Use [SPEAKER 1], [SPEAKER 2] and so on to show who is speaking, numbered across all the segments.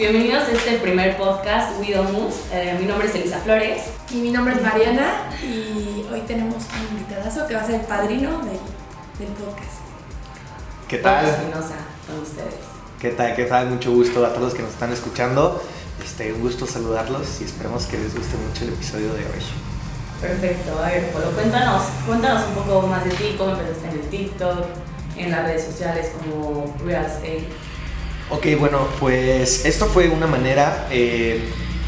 [SPEAKER 1] Bienvenidos a este primer podcast Widomus. Eh, mi nombre es Elisa Flores.
[SPEAKER 2] Y mi nombre es Mariana y hoy tenemos un invitadazo que va a ser el padrino del, del podcast.
[SPEAKER 3] ¿Qué tal?
[SPEAKER 1] Espinosa, con ustedes.
[SPEAKER 3] ¿Qué tal? ¿Qué tal? Mucho gusto a todos los que nos están escuchando. Este, un gusto saludarlos y esperemos que les guste mucho el episodio de hoy.
[SPEAKER 1] Perfecto. A ver, Polo, cuéntanos, cuéntanos un poco más de ti, cómo empezaste en el TikTok, en las redes sociales como Real Estate.
[SPEAKER 3] Ok, bueno, pues esto fue una manera, eh,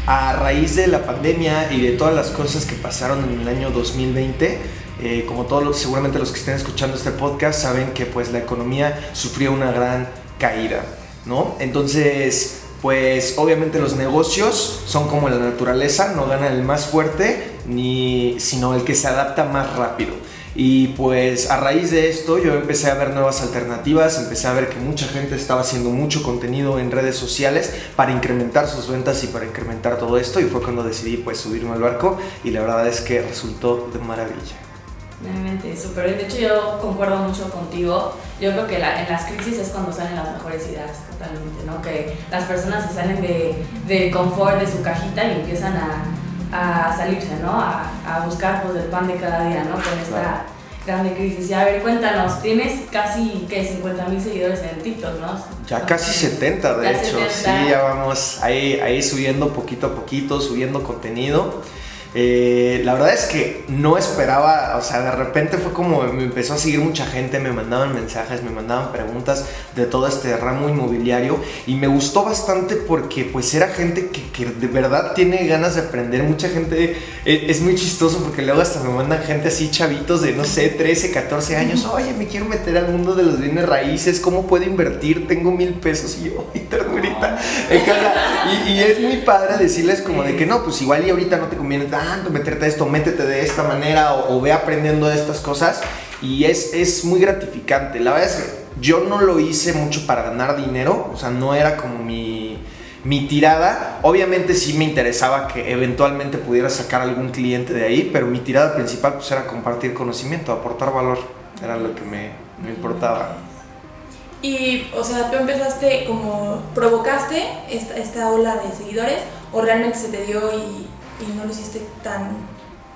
[SPEAKER 3] a raíz de la pandemia y de todas las cosas que pasaron en el año 2020, eh, como todos seguramente los que estén escuchando este podcast saben que pues la economía sufrió una gran caída, ¿no? Entonces, pues obviamente los negocios son como la naturaleza, no gana el más fuerte, ni, sino el que se adapta más rápido. Y pues a raíz de esto yo empecé a ver nuevas alternativas, empecé a ver que mucha gente estaba haciendo mucho contenido en redes sociales para incrementar sus ventas y para incrementar todo esto y fue cuando decidí pues subirme al barco y la verdad es que resultó de maravilla.
[SPEAKER 1] Realmente, súper. De hecho, yo concuerdo mucho contigo. Yo creo que la- en las crisis es cuando salen las mejores ideas, totalmente, ¿no? Que las personas se salen de, de confort, de su cajita y empiezan a, a salirse, ¿no? A, a buscar pues, el pan de cada día, ¿no? Con esta
[SPEAKER 3] Claro.
[SPEAKER 1] grande crisis. Y a ver, cuéntanos, tienes casi, ¿qué? 50 mil seguidores en TikTok, ¿no?
[SPEAKER 3] Ya casi 70 de
[SPEAKER 1] Ya
[SPEAKER 3] hecho,
[SPEAKER 1] 70.
[SPEAKER 3] sí, ya vamos ahí, ahí subiendo poquito a poquito, subiendo contenido. Eh, la verdad es que no esperaba, o sea, de repente fue como me empezó a seguir mucha gente, me mandaban mensajes, me mandaban preguntas de todo este ramo inmobiliario y me gustó bastante porque pues era gente que, que de verdad tiene ganas de aprender, mucha gente, eh, es muy chistoso porque luego hasta me mandan gente así chavitos de no sé, 13, 14 años, oye, me quiero meter al mundo de los bienes raíces, ¿cómo puedo invertir? Tengo mil pesos y yo, ay, ternurita. Y, y es muy padre decirles como de que no, pues igual y ahorita no te conviene meterte esto, métete de esta manera o, o ve aprendiendo de estas cosas. Y es, es muy gratificante. La verdad es que yo no lo hice mucho para ganar dinero, o sea, no era como mi, mi tirada. Obviamente sí me interesaba que eventualmente pudiera sacar algún cliente de ahí, pero mi tirada principal pues era compartir conocimiento, aportar valor. Era lo que me, me importaba.
[SPEAKER 2] Y, o sea, tú empezaste como, provocaste esta, esta ola de seguidores o realmente se te dio y, y no lo hiciste tan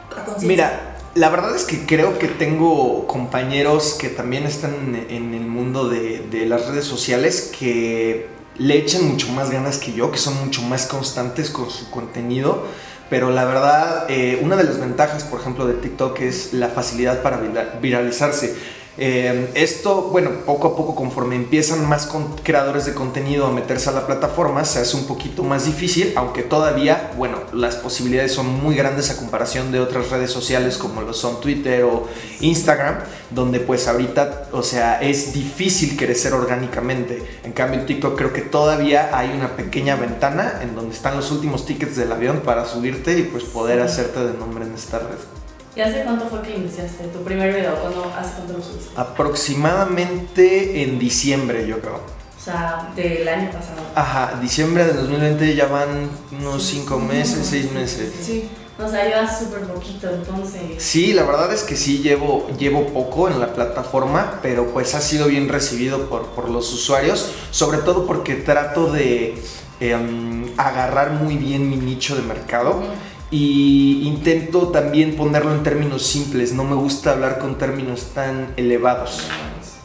[SPEAKER 2] a.
[SPEAKER 3] Mira, la verdad es que creo que tengo compañeros que también están en, el mundo de, las redes sociales que le echan mucho más ganas que yo, que son mucho más constantes con su contenido. Pero la verdad, eh, una de las ventajas, por ejemplo, de TikTok es la facilidad para vira- viralizarse. Eh, esto, bueno, poco a poco conforme empiezan más con- creadores de contenido a meterse a la plataforma, se hace un poquito más difícil, aunque todavía, bueno, las posibilidades son muy grandes a comparación de otras redes sociales como lo son Twitter o Instagram, donde pues ahorita, o sea, es difícil crecer orgánicamente. En cambio, en TikTok creo que todavía hay una pequeña ventana en donde están los últimos tickets del avión para subirte y pues poder
[SPEAKER 1] Sí.
[SPEAKER 3] hacerte de nombre en esta red.
[SPEAKER 1] ¿Y hace cuánto fue que iniciaste tu primer video? ¿Cuándo, ¿Hace cuánto lo subiste?
[SPEAKER 3] Aproximadamente en diciembre, yo creo.
[SPEAKER 1] O sea, del año pasado.
[SPEAKER 3] Ajá, diciembre de 2020 ya van unos
[SPEAKER 1] Sí,
[SPEAKER 3] 5
[SPEAKER 1] sí,
[SPEAKER 3] meses,
[SPEAKER 1] sí,
[SPEAKER 3] 6
[SPEAKER 1] sí,
[SPEAKER 3] meses.
[SPEAKER 1] sí,
[SPEAKER 2] Sí.
[SPEAKER 1] O sea, llevas súper poquito, entonces.
[SPEAKER 3] Sí, la verdad es que sí llevo, llevo poco en la plataforma, pero pues ha sido bien recibido por, por los usuarios, sobre todo porque trato de em, agarrar muy bien mi nicho de mercado y intento también ponerlo en términos simples, no me gusta hablar con términos tan elevados.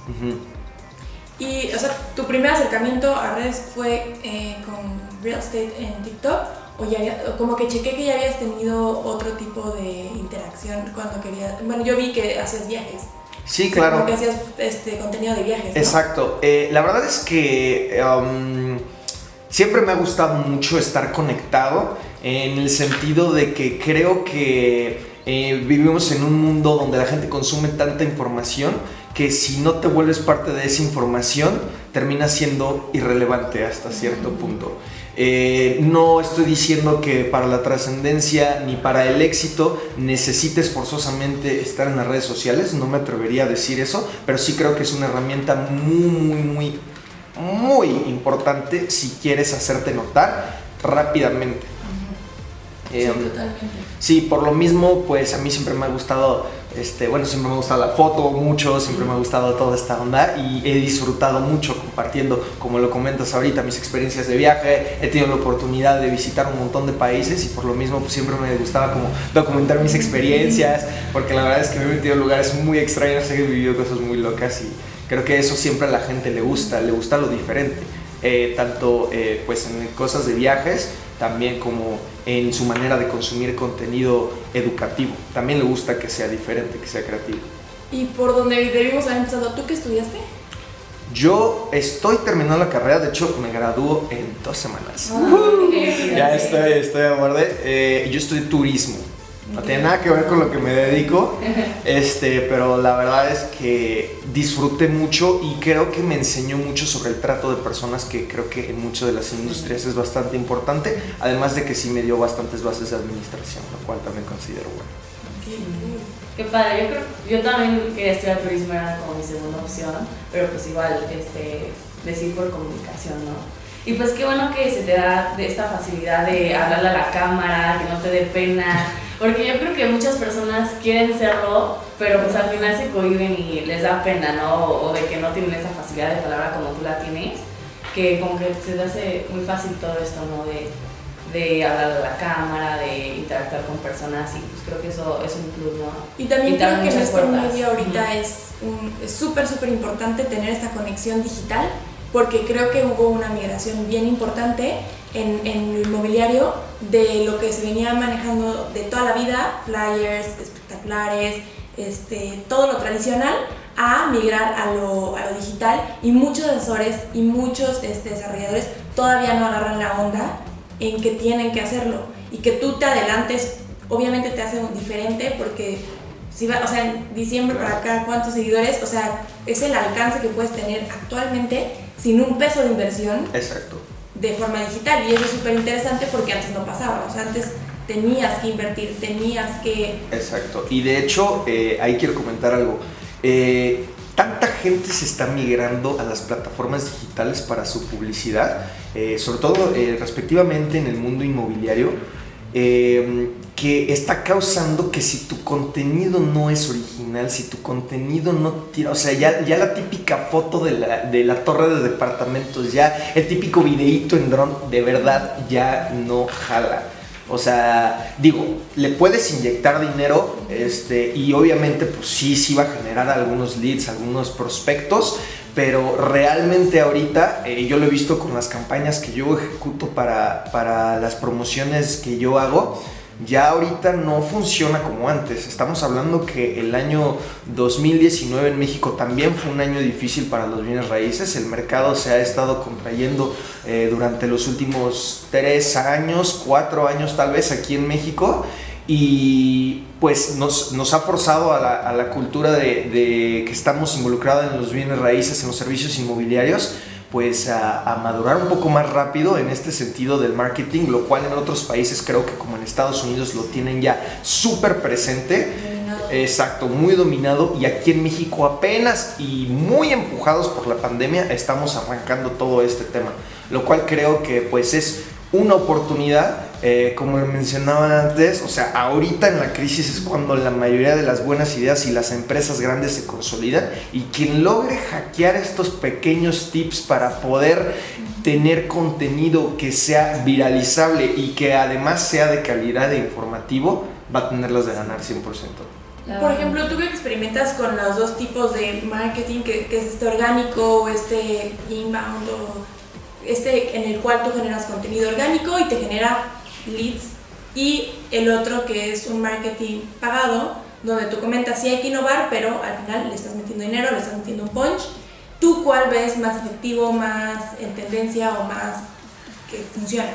[SPEAKER 3] Ujú.
[SPEAKER 2] Y, o sea, tu primer acercamiento a redes fue eh, con real estate en TikTok o ya había- como que chequé que ya habías tenido otro tipo de interacción cuando querías. Bueno, yo vi que hacías viajes.
[SPEAKER 3] Sí, claro.
[SPEAKER 2] Como que hacías este contenido de viajes. ¿no?
[SPEAKER 3] Exacto. Eh, la verdad es que um, siempre me ha gustado mucho estar conectado en el sentido de que creo que eh, vivimos en un mundo donde la gente consume tanta información que si no te vuelves parte de esa información termina siendo irrelevante hasta cierto punto. Eh, no estoy diciendo que para la trascendencia ni para el éxito necesites forzosamente estar en las redes sociales, no me atrevería a decir eso, pero sí creo que es una herramienta muy, muy, muy, muy importante si quieres hacerte notar rápidamente.
[SPEAKER 2] Sí,
[SPEAKER 3] Eh,
[SPEAKER 2] totalmente.
[SPEAKER 3] Sí, por lo mismo, pues a mí siempre me ha gustado Este, bueno, siempre me ha gustado la foto mucho, siempre me ha gustado toda esta onda y he disfrutado mucho compartiendo, como lo comentas ahorita, mis experiencias de viaje. He tenido la oportunidad de visitar un montón de países y por lo mismo pues, siempre me gustaba como documentar mis experiencias, porque la verdad es que me he metido en lugares muy extraños, he vivido cosas muy locas y creo que eso siempre a la gente le gusta, le gusta lo diferente. Eh, tanto eh, pues en cosas de viajes, también como en su manera de consumir contenido educativo. También le gusta que sea diferente, que sea creativo.
[SPEAKER 2] Y por donde debimos haber empezado, ¿tú qué estudiaste?
[SPEAKER 3] Yo estoy terminando la carrera, de hecho me gradúo en dos semanas. ya estoy, estoy a borde. Eh, yo estudié turismo. No tiene nada que ver con lo que me dedico, este, pero la verdad es que disfruté mucho y creo que me enseñó mucho sobre el trato de personas que creo que en muchas de las industrias es bastante importante, además de que sí me dio bastantes bases de administración, lo cual también considero bueno.
[SPEAKER 1] Qué padre, yo creo, yo también quería estudiar turismo, era como mi segunda opción, pero pues igual, este, decir por comunicación, ¿no? Y pues qué bueno que se te da esta facilidad de hablarle a la cámara, que no te dé pena, porque yo creo que muchas personas quieren serlo, pero pues al final se cohiben y les da pena, ¿no? O de que no tienen esa facilidad de palabra como tú la tienes, que como que se te hace muy fácil todo esto, ¿no? De, de hablar a la cámara, de interactuar con personas y pues creo que eso es un plus, ¿no?
[SPEAKER 2] Y también creo que en este medio ahorita es súper, súper importante tener esta conexión digital porque creo que hubo una migración bien importante en, en, lo inmobiliario de lo que se venía manejando de toda la vida, flyers, espectaculares, este, todo lo tradicional, a migrar a lo, a lo digital y muchos asesores y muchos este, desarrolladores todavía no agarran la onda en que tienen que hacerlo y que tú te adelantes, obviamente te hace diferente porque si va, o sea, en diciembre para acá, ¿cuántos seguidores? O sea, es el alcance que puedes tener actualmente sin un peso de inversión.
[SPEAKER 3] Exacto.
[SPEAKER 2] De forma digital. Y eso es súper interesante porque antes no pasaba. O sea, antes tenías que invertir, tenías que...
[SPEAKER 3] Exacto. Y de hecho, eh, ahí quiero comentar algo. Eh, tanta gente se está migrando a las plataformas digitales para su publicidad, eh, sobre todo respectivamente en el mundo inmobiliario Em, que está causando que si tu contenido no es original, si tu contenido no tira, o sea, ya, ya la típica foto de la, de la torre de departamentos, ya el típico videíto en dron, de verdad ya no jala. O sea, digo, le puedes inyectar dinero este, y obviamente pues sí, sí va a generar algunos leads, algunos prospectos, pero realmente ahorita eh, yo lo he visto con las campañas que yo ejecuto para, para las promociones que yo hago, ya ahorita no funciona como antes. Estamos hablando que el año 2019 en México también fue un año difícil para los bienes raíces. El mercado se ha estado contrayendo eh, durante los últimos tres años, cuatro años tal vez aquí en México y pues nos, nos ha forzado a la, a la cultura de, de, que estamos involucrados en los bienes raíces, en los servicios inmobiliarios, pues a, a, madurar un poco más rápido en este sentido del marketing, lo cual en otros países creo que como en Estados Unidos lo tienen ya súper presente. Exacto, muy dominado y aquí en México apenas y muy empujados por la pandemia estamos arrancando todo este tema, lo cual creo que pues es una oportunidad, eh, como mencionaba antes, o sea, ahorita en la crisis es cuando la mayoría de las buenas ideas y las empresas grandes se consolidan y quien logre hackear estos pequeños tips para poder tener contenido que sea viralizable y que además sea de calidad e informativo, va a tenerlas de ganar 100%.
[SPEAKER 2] Por ejemplo, tú que experimentas con los dos tipos de marketing, que, que es este orgánico o este inbound o este en el cual tú generas contenido orgánico y te genera leads y el otro que es un marketing pagado donde tú comentas si hay que innovar pero al final le estás metiendo dinero, le estás metiendo un punch ¿tú cuál ves más efectivo, más en tendencia o más que funciona?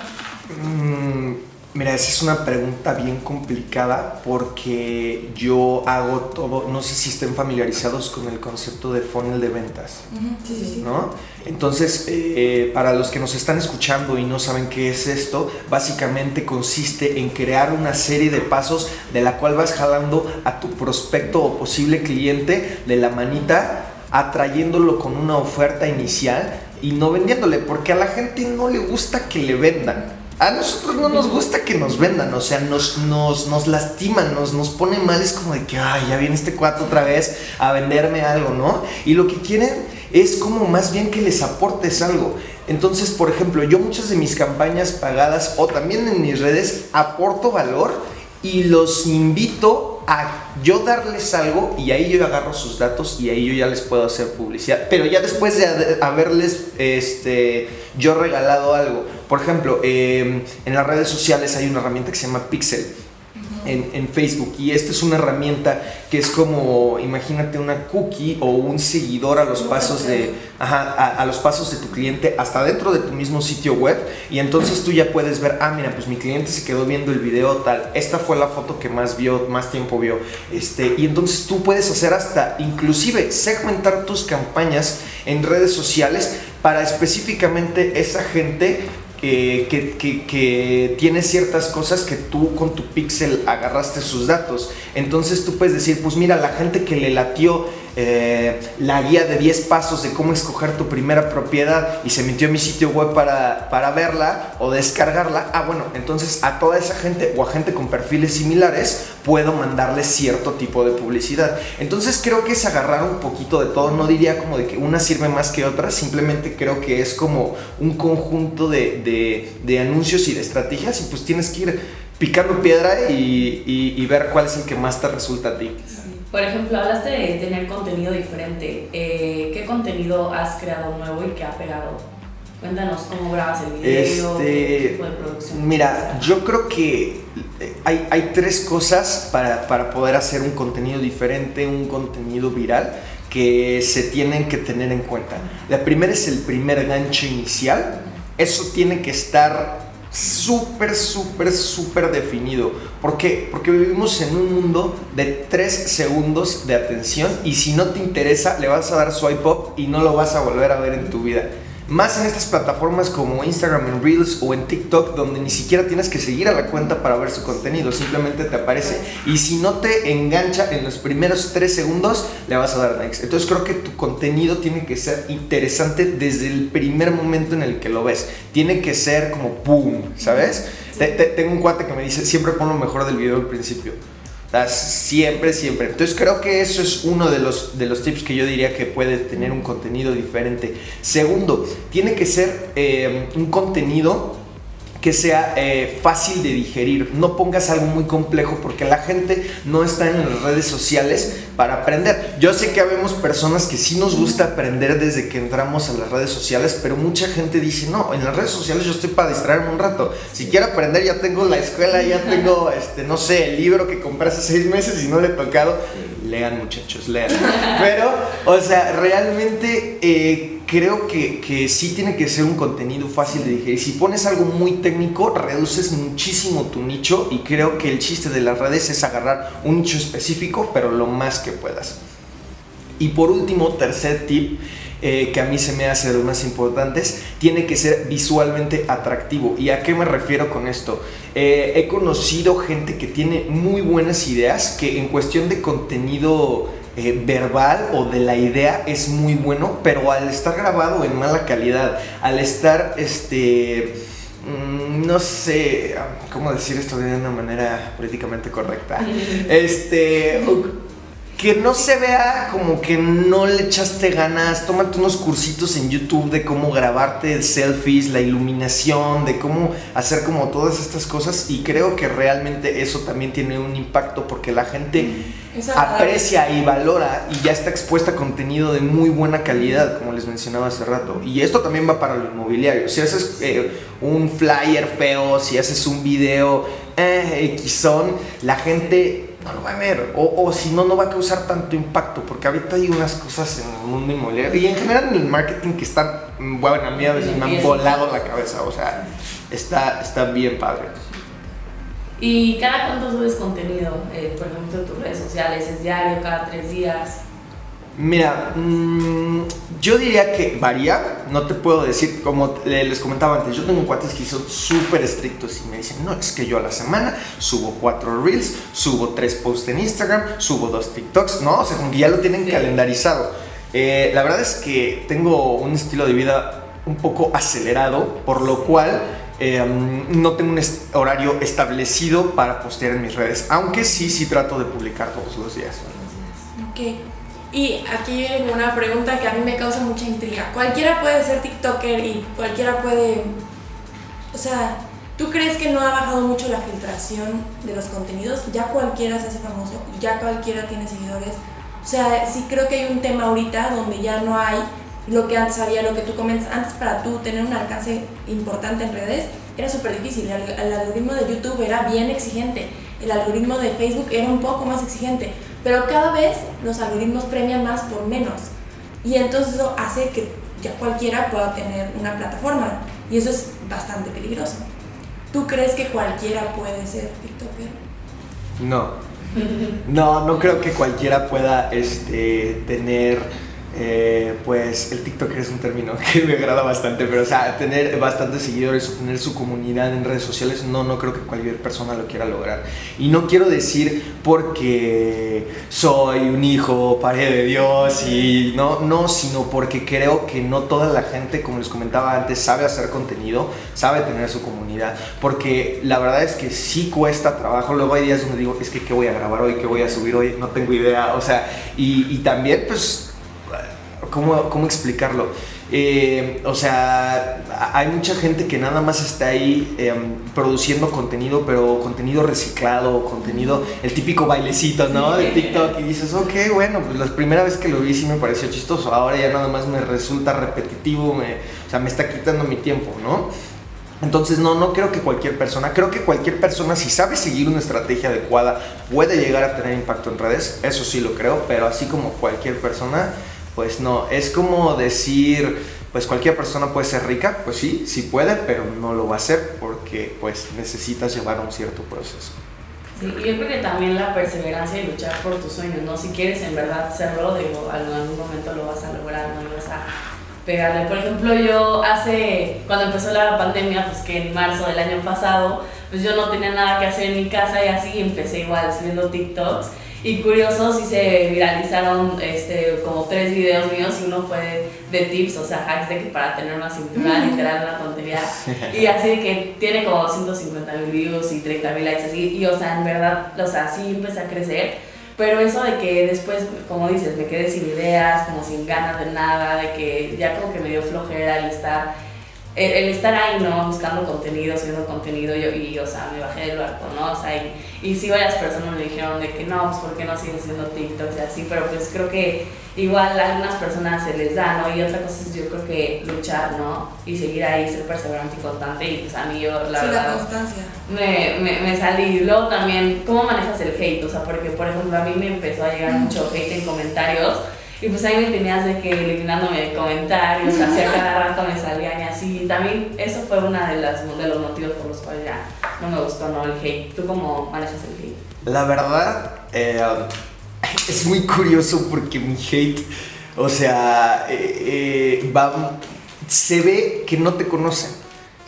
[SPEAKER 3] Mm, Mira, esa es una pregunta bien complicada porque yo hago todo, no sé si estén familiarizados con el concepto de funnel de ventas,
[SPEAKER 2] sí, sí, sí.
[SPEAKER 3] ¿no? Entonces, eh, para los que nos están escuchando y no saben qué es esto, básicamente consiste en crear una serie de pasos de la cual vas jalando a tu prospecto o posible cliente de la manita, atrayéndolo con una oferta inicial y no vendiéndole, porque a la gente no le gusta que le vendan a nosotros no nos gusta que nos vendan, o sea, nos, nos, nos lastiman, nos, nos pone mal, es como de que, ay, ya viene este cuatro otra vez a venderme algo, ¿no? Y lo que quieren es como más bien que les aportes algo. Entonces, por ejemplo, yo muchas de mis campañas pagadas o también en mis redes aporto valor y los invito a yo darles algo y ahí yo agarro sus datos y ahí yo ya les puedo hacer publicidad. Pero ya después de haberles este, yo regalado algo. Por ejemplo, em, en las redes sociales hay una herramienta que se llama Pixel en, Facebook. Y esta es una herramienta que es como, imagínate una cookie o un seguidor a los pasos de, a, los pasos de tu cliente hasta dentro de tu mismo sitio web. Y entonces tú ya puedes ver, ah, mira, pues mi cliente se quedó viendo el video tal. Esta fue la foto que más vio, más tiempo vio. Este, y entonces tú puedes hacer hasta, inclusive, segmentar tus campañas en redes sociales para específicamente esa gente que, que, tiene ciertas cosas que tú con tu pixel agarraste sus datos. Entonces tú puedes decir, pues mira, la gente que le latió eh, la guía de 10 pasos de cómo escoger tu primera propiedad y se metió a mi sitio web para, para verla o descargarla, ah bueno, entonces a toda esa gente o a gente con perfiles similares puedo mandarle cierto tipo de publicidad. Entonces creo que es agarrar un poquito de todo, no diría como de que una sirve más que otra, simplemente creo que es como un conjunto de, de, anuncios y de estrategias y pues tienes que ir picando piedra y, y, y ver cuál es el que más te resulta a ti.
[SPEAKER 1] Por ejemplo, hablaste de tener contenido diferente. Eh, ¿Qué contenido has creado nuevo y qué ha pegado? Cuéntanos cómo grabas el video, este, qué tipo de producción.
[SPEAKER 3] Mira, yo creo que eh, hay, hay tres cosas para, para, poder hacer un contenido diferente, un contenido viral que se tienen que tener en cuenta. La primera es el primer gancho inicial. Eso tiene que estar súper, súper, súper definido. ¿Por qué? Porque vivimos en un mundo de 3 segundos de atención y si no te interesa le vas a dar swipe up y no lo vas a volver a ver en tu vida. Más en estas plataformas como Instagram en Reels o en TikTok, donde ni siquiera tienes que seguir a la cuenta para ver su contenido, simplemente te aparece. Y si no te engancha en los primeros 3 segundos, le vas a dar next. Entonces creo que tu contenido tiene que ser interesante desde el primer momento en el que lo ves. Tiene que ser como boom, ¿sabes? tengo un cuate que me dice, siempre pon lo mejor del video al principio. Siempre, siempre. Entonces creo que eso es uno de los, de los tips que yo diría que puede tener un contenido diferente. Segundo, tiene que ser eh, un contenido que sea eh, fácil de digerir. No pongas algo muy complejo porque la gente no está en las redes sociales para aprender. Yo sé que habemos personas que sí nos gusta aprender desde que entramos a las redes sociales, pero mucha gente dice, no, en las redes sociales yo estoy para distraerme un rato. Si quiero aprender ya tengo la escuela, ya tengo, este, no sé, el libro que compré hace seis meses y no le he tocado. Lean muchachos, lean. Pero, o sea, realmente... Eh, creo que, que, sí tiene que ser un contenido fácil de digerir. Si pones algo muy técnico, reduces muchísimo tu nicho y creo que el chiste de las redes es agarrar un nicho específico, pero lo más que puedas. Y por último, tercer tip, eh, que a mí se me hace de los más importantes, tiene que ser visualmente atractivo. ¿Y a qué me refiero con esto? Eh, he conocido gente que tiene muy buenas ideas, que en cuestión de contenido eh, verbal o de la idea es muy bueno, pero al estar grabado en mala calidad, al estar, este, mm, no sé, ¿cómo decir esto de una manera políticamente correcta? Este que no se vea como que no le echaste ganas, tómate unos cursitos en YouTube de cómo grabarte selfies, la iluminación, de cómo hacer como todas estas cosas y creo que realmente eso también tiene un impacto porque la gente aprecia y valora y ya está expuesta a contenido de muy buena calidad, como les mencionaba hace rato. Y esto también va para lo inmobiliario. Si haces eh, un flyer feo, si haces un video eh, la gente no lo va a ver. O, si no, no va a causar tanto impacto. Porque ahorita hay unas cosas en el mundo inmobiliario y en general en el marketing que están, bueno, a mí a veces me han volado la cabeza. O sea, está, está bien padre.
[SPEAKER 1] ¿Y cada cuánto subes contenido? Eh, por ejemplo, tus redes sociales, ¿es diario, cada tres días?
[SPEAKER 3] Mira, mm, yo diría que varía, no te puedo decir, como les comentaba antes, yo tengo cuates que son súper estrictos y me dicen, no, es que yo a la semana subo cuatro reels, subo tres posts en Instagram, subo dos TikToks, ¿no? O sea, como que ya lo tienen calendarizado. Eh, la verdad es que tengo un estilo de vida un poco acelerado, por lo cual eh, no tengo un horario establecido para postear en mis redes, aunque sí, sí trato de publicar todos los días.
[SPEAKER 2] Ok. Y aquí viene una pregunta que a mí me causa mucha intriga. Cualquiera puede ser TikToker y cualquiera puede... O sea, ¿tú crees que no ha bajado mucho la filtración de los contenidos? Ya cualquiera se hace famoso, ya cualquiera tiene seguidores. O sea, sí creo que hay un tema ahorita donde ya no hay lo que antes había, lo que tú comentas, antes para tú tener un alcance importante en redes era súper difícil, el, algoritmo de YouTube era bien exigente, el algoritmo de Facebook era un poco más exigente, pero cada vez los algoritmos premian más por menos y entonces eso hace que ya cualquiera pueda tener una plataforma y eso es bastante peligroso. ¿Tú crees que cualquiera puede ser TikToker?
[SPEAKER 3] No. No, no creo que cualquiera pueda este, tener eh, pues el TikToker es un término que me agrada bastante, pero o sea, tener bastantes seguidores o tener su comunidad en redes sociales, no, no creo que cualquier persona lo quiera lograr. Y no quiero decir porque soy un hijo, padre de Dios, y no, no, sino porque creo que no toda la gente, como les comentaba antes, sabe hacer contenido, sabe tener su comunidad, porque la verdad es que sí cuesta trabajo. Luego hay días donde digo, es que qué voy a grabar hoy, qué voy a subir hoy, no tengo idea, o sea, y también pues ¿Cómo, cómo explicarlo? Eh, o sea, hay mucha gente que nada más está ahí em, produciendo contenido, pero contenido reciclado, contenido, el típico bailecito, ¿no? De TikTok y dices, ok, bueno, pues la primera vez que lo vi sí me pareció chistoso, ahora ya nada más me resulta repetitivo, me, o sea, me está quitando mi tiempo, ¿no? Entonces, no, no creo que cualquier persona, creo que cualquier persona, si sabe seguir una estrategia adecuada, puede llegar a tener impacto en redes, eso sí lo creo, pero así como cualquier persona, pues no, es como decir, pues cualquier persona puede ser rica, pues sí, sí puede, pero no lo va a hacer porque pues necesitas llevar un cierto proceso.
[SPEAKER 1] Sí, yo creo que también la perseverancia y luchar por tus sueños, ¿no? Si quieres en verdad hacerlo, digo, en algún momento lo vas a lograr, no vas a pegarle. Por ejemplo, yo hace, cuando empezó la pandemia, pues que en marzo del año pasado, pues yo no tenía nada que hacer en mi casa y así empecé igual subiendo TikToks y curioso, sí se viralizaron este, como tres videos míos y uno fue de tips, o sea, hacks de que para tener una cintura, literal, una tontería. Y así que tiene como 150 mil views y 30 mil likes así. Y o sea, en verdad, o sea, sí empecé a crecer. Pero eso de que después, como dices, me quedé sin ideas, como sin ganas de nada, de que ya como que me dio flojera el estar el, estar ahí, ¿no? Buscando contenido, subiendo contenido, yo, y, o sea, me bajé del barco, ¿no? O sea, y, y sí varias personas me dijeron de que no, pues, ¿por qué no sigues haciendo TikToks y así? Pero pues creo que igual a algunas personas se les da, ¿no? Y otra cosa es yo creo que luchar, ¿no? Y seguir ahí, ser perseverante y constante, y pues a mí yo,
[SPEAKER 2] la sí, la constancia.
[SPEAKER 1] Me, me, me salí. Luego también, ¿cómo manejas el hate? O sea, porque, por ejemplo, a mí me empezó a llegar mucho hate en comentarios, y pues ahí me tenías de que eliminándome comentarios, hacia cada rato me salían y así. Y también eso fue uno de, las, de los motivos por los cuales ya no me gustó ¿no? el hate. ¿Tú cómo manejas el hate?
[SPEAKER 3] La verdad, eh, es muy curioso porque mi hate, o sea, eh, eh, va, se ve que no te conocen.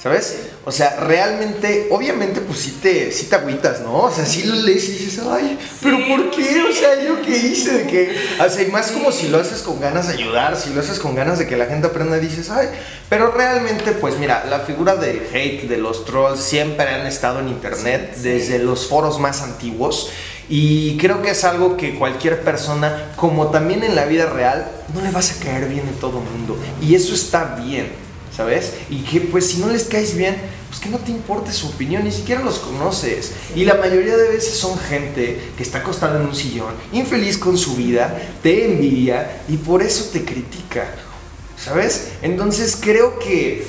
[SPEAKER 3] ¿Sabes? O sea, realmente, obviamente, pues sí te, sí te agüitas, ¿no? O sea, sí lo lees y dices, ay, pero ¿por qué? O sea, ¿yo qué hice? De que, o sea, y más como si lo haces con ganas de ayudar, si lo haces con ganas de que la gente aprenda, dices, ay, pero realmente, pues mira, la figura del hate, de los trolls, siempre han estado en internet, desde los foros más antiguos. Y creo que es algo que cualquier persona, como también en la vida real, no le vas a caer bien en todo el mundo. Y eso está bien. ¿Sabes? Y que pues si no les caes bien, pues que no te importe su opinión, ni siquiera los conoces. Y la mayoría de veces son gente que está acostada en un sillón, infeliz con su vida, te envidia y por eso te critica, ¿sabes? Entonces creo que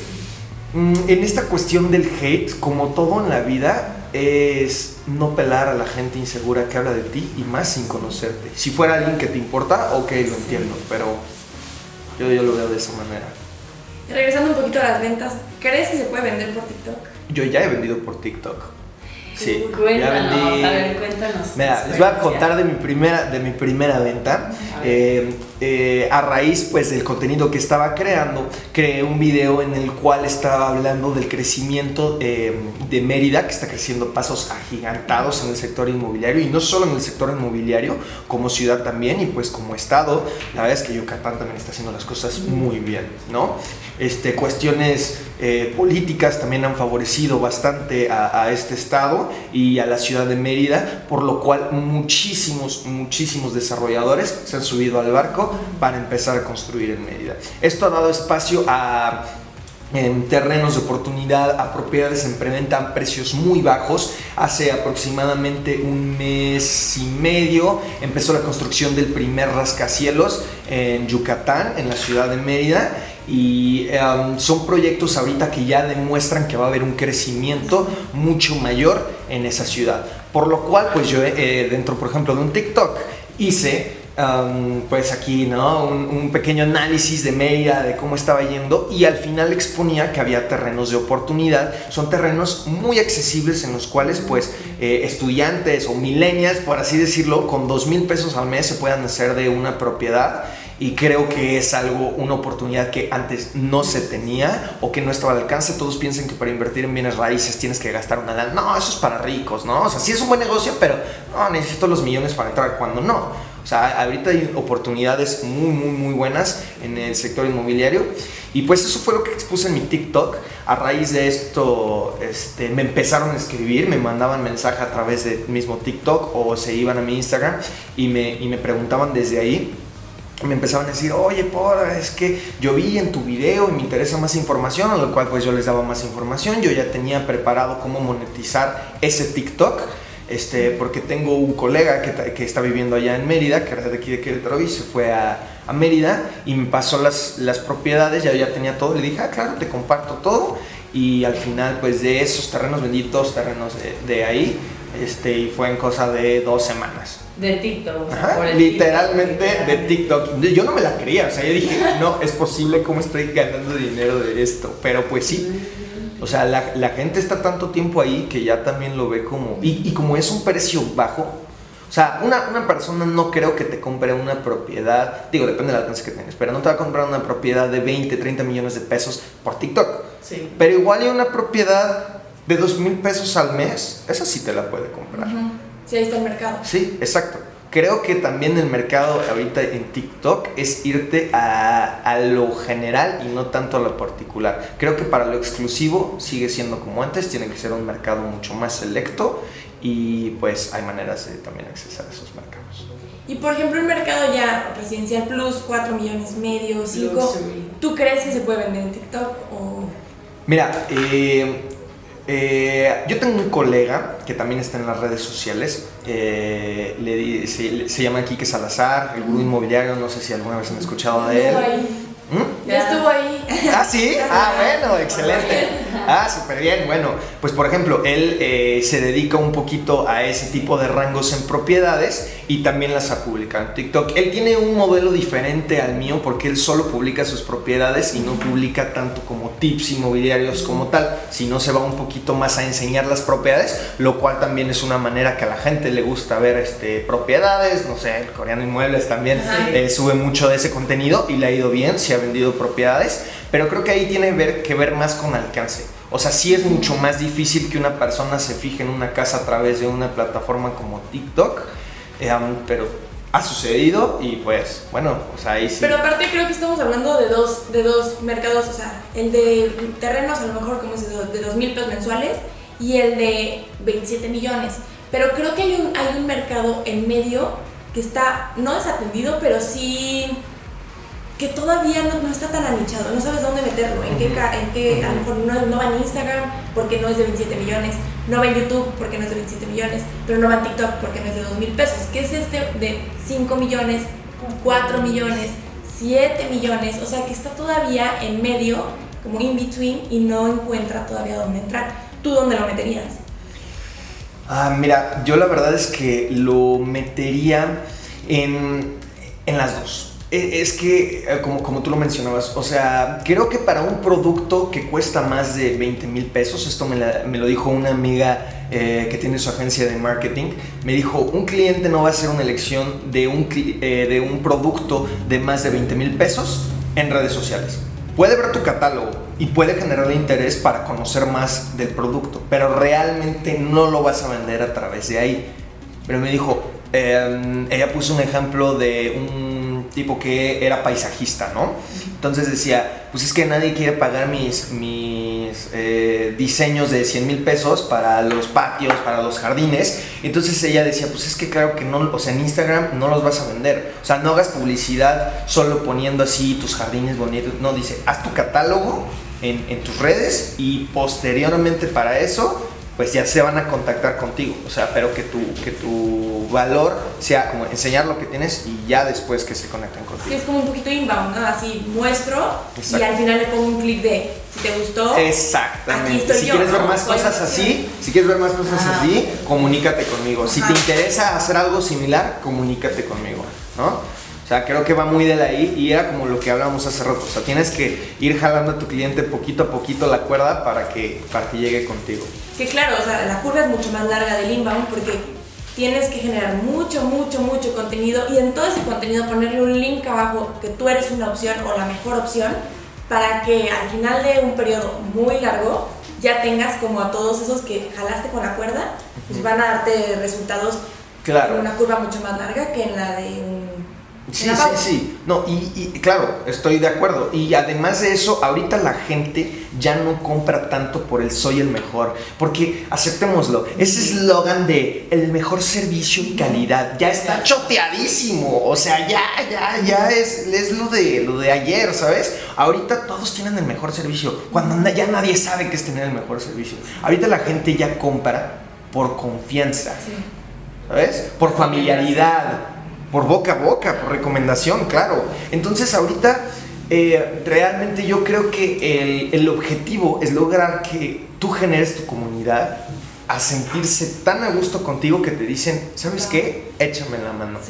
[SPEAKER 3] mm, en esta cuestión del hate, como todo en la vida, es no pelar a la gente insegura que habla de ti y más sin conocerte. Si fuera alguien que te importa, ok, lo entiendo, pero yo, yo lo veo de esa manera.
[SPEAKER 2] Regresando un poquito a las ventas, ¿crees que se puede vender por TikTok?
[SPEAKER 3] Yo ya he vendido por TikTok. Sí, ya
[SPEAKER 1] Cuéntanos,
[SPEAKER 3] vendí.
[SPEAKER 1] a ver, cuéntanos.
[SPEAKER 3] Mira, les voy a contar de mi primera, de mi primera venta.
[SPEAKER 1] A ver.
[SPEAKER 3] Eh, eh, a raíz pues del contenido que estaba creando, creé un video en el cual estaba hablando del crecimiento eh, de Mérida, que está creciendo pasos agigantados en el sector inmobiliario, y no solo en el sector inmobiliario, como ciudad también, y pues como estado, la verdad es que Yucatán también está haciendo las cosas muy bien, ¿no? Este, cuestiones eh, políticas también han favorecido bastante a, a este estado y a la ciudad de Mérida, por lo cual muchísimos, muchísimos desarrolladores se han subido al barco para empezar a construir en Mérida. Esto ha dado espacio a en terrenos de oportunidad a propiedades en preventa a precios muy bajos. Hace aproximadamente un mes y medio empezó la construcción del primer rascacielos en Yucatán, en la ciudad de Mérida. Y um, son proyectos ahorita que ya demuestran que va a haber un crecimiento mucho mayor en esa ciudad. Por lo cual, pues yo eh, dentro, por ejemplo, de un TikTok hice pues aquí, ¿no? Un, un, pequeño análisis de Mérida, de cómo estaba yendo y al final exponía que había terrenos de oportunidad. Son terrenos muy accesibles en los cuales pues eh, estudiantes o millennials, por así decirlo, con dos mil pesos al mes se puedan hacer de una propiedad y creo que es algo, una oportunidad que antes no se tenía o que no estaba al alcance. Todos piensan que para invertir en bienes raíces tienes que gastar una lana. No, eso es para ricos, ¿no? O sea, sí es un buen negocio, pero no, necesito los millones para entrar cuando no. Sea, ahorita hay oportunidades muy, muy, muy buenas en el sector inmobiliario. Y pues eso fue lo que expuse en mi TikTok. A raíz de esto, este, me empezaron a escribir, me mandaban mensaje a través del mismo TikTok o se iban a mi Instagram y me, y me preguntaban desde ahí me empezaban a decir, oye, por, es que yo vi en tu video y me interesa más información, a lo cual pues yo les daba más información, yo ya tenía preparado cómo monetizar ese TikTok, este, porque tengo un colega que, que está viviendo allá en Mérida, que era de aquí de Querétaro y se fue a, a Mérida y me pasó las, las propiedades, ya, ya tenía todo, le dije, ah, claro, te comparto todo y al final pues de esos terrenos vendí dos terrenos de, de ahí, este, y fue en cosa de dos semanas.
[SPEAKER 1] De TikTok. o sea,
[SPEAKER 3] Ajá,
[SPEAKER 1] por el
[SPEAKER 3] literalmente
[SPEAKER 1] TikTok,
[SPEAKER 3] de TikTok. Yo no me la creía, o sea, yo dije, no, es posible cómo estoy ganando dinero de esto. Pero pues sí, o sea, la, la gente está tanto tiempo ahí que ya también lo ve como... Y, y como es un precio bajo, o sea, una, una persona no creo que te compre una propiedad, digo, depende del alcance que tengas, pero no te va a comprar una propiedad de 20, 30 millones de pesos por TikTok.
[SPEAKER 1] Sí.
[SPEAKER 3] Pero igual hay una propiedad de 2 mil pesos al mes, esa sí te la puede comprar.
[SPEAKER 2] Ujú. Sí, ahí está el mercado.
[SPEAKER 3] Sí, exacto. Creo que también el mercado ahorita en TikTok es irte a, a, lo general y no tanto a lo particular. Creo que para lo exclusivo sigue siendo como antes, tiene que ser un mercado mucho más selecto y pues hay maneras de también accesar a esos mercados.
[SPEAKER 2] Y por ejemplo, el mercado ya residencial plus, 4 millones medio, 5,
[SPEAKER 1] Luxury.
[SPEAKER 2] ¿tú crees que se puede vender en TikTok? O...
[SPEAKER 3] Mira, eh, eh, yo tengo un colega que también está en las redes sociales, eh, le se, se llama Quique Salazar, el gurú inmobiliario, no sé si alguna vez han escuchado de él. ¿Mm?
[SPEAKER 2] Ya estuvo ahí.
[SPEAKER 3] Ah, sí, ah, bueno, excelente. Ah, súper bien. Bueno, pues por ejemplo, él eh, se dedica un poquito a ese tipo de rangos en propiedades y también las ha publicado en TikTok. Él tiene un modelo diferente al mío porque él solo publica sus propiedades y no publica tanto como tips inmobiliarios como tal, sino se va un poquito más a enseñar las propiedades, lo cual también es una manera que a la gente le gusta ver este, propiedades, no sé, el coreano inmuebles también eh, sube mucho de ese contenido y le ha ido bien, se ha vendido propiedades, pero creo que ahí tiene ver, que ver más con alcance. O sea, sí es mucho más difícil que una persona se fije en una casa a través de una plataforma como TikTok, eh, pero ha sucedido y pues, bueno, o sea, ahí sí.
[SPEAKER 2] Pero aparte creo que estamos hablando de dos, de dos mercados, o sea, el de terrenos a lo mejor como es de 2 mil pesos mensuales y el de 27 millones. Pero creo que hay un, hay un mercado en medio que está no desatendido, pero sí que todavía no, no está tan anichado, no sabes dónde meterlo, en qué, en qué a lo mejor no, no va en Instagram porque no es de 27 millones, no va en YouTube porque no es de 27 millones, pero no va en TikTok porque no es de 2 mil pesos, que es este de 5 millones, 4 millones, 7 millones, o sea que está todavía en medio, como in between, y no encuentra todavía dónde entrar. ¿Tú dónde lo meterías?
[SPEAKER 3] Ah, mira, yo la verdad es que lo metería en, en las dos. E, es que, eh, como, como tú lo mencionabas, o sea, creo que para un producto que cuesta más de 20 mil pesos, esto me, lo dijo una amiga eh, que tiene su agencia de marketing, me dijo, un cliente no va a hacer una elección de un, eh, de un producto de más de 20 mil pesos en redes sociales. Puede ver tu catálogo y puede generarle interés para conocer más del producto, pero realmente no lo vas a vender a través de ahí. Pero me dijo, em, ella puso un ejemplo de un tipo que era paisajista, ¿no? Entonces decía, pues es que nadie quiere pagar mis, mis eh, diseños de 100 mil pesos para los patios, para los jardines. Entonces ella decía, pues es que claro que no, o sea, en Instagram no los vas a vender. O sea, no hagas publicidad solo poniendo así tus jardines bonitos. No, dice, haz tu catálogo en, en tus redes y posteriormente para eso pues ya se van a contactar contigo. O sea, pero que tu, que tu valor sea como enseñar lo que tienes y ya después que se conecten contigo.
[SPEAKER 2] es como un poquito inbound, ¿no? Así muestro y al final le pongo un clic de si te gustó.
[SPEAKER 3] Exactamente. si quieres ver más cosas así, si quieres ver más cosas así, comunícate conmigo. Si te interesa hacer algo similar, comunícate conmigo, ¿no? O sea, creo que va muy de la ahí y era como lo que hablábamos hace rato. O sea, tienes que ir jalando a tu cliente poquito a poquito la cuerda para que, para que llegue contigo.
[SPEAKER 2] Que claro, o sea, la curva es mucho más larga del inbound porque tienes que generar mucho, mucho, mucho contenido y en todo ese contenido ponerle un link abajo que tú eres una opción o la mejor opción para que al final de un periodo muy largo ya tengas como a todos esos que jalaste con la cuerda, pues van a darte resultados
[SPEAKER 3] claro.
[SPEAKER 2] en una curva mucho más larga que en la de un
[SPEAKER 3] Sí, sí, sí. No, y, claro, estoy de acuerdo. Y además de eso, ahorita la gente ya no compra tanto por el soy el mejor. Porque, aceptémoslo, ese eslogan de el mejor servicio y calidad ya está choteadísimo. O sea, ya, ya, ya es, es lo, de, lo de ayer, ¿sabes? Ahorita todos tienen el mejor servicio. Cuando ya nadie sabe qué es tener el mejor servicio. Ahorita la gente ya compra por confianza. ¿Sabes? Por familiaridad por boca a boca, por recomendación, claro. Entonces ahorita eh, realmente yo creo que el, objetivo es lograr que tú generes tu comunidad a sentirse tan a gusto contigo que te dicen, ¿sabes qué? Échame la mano.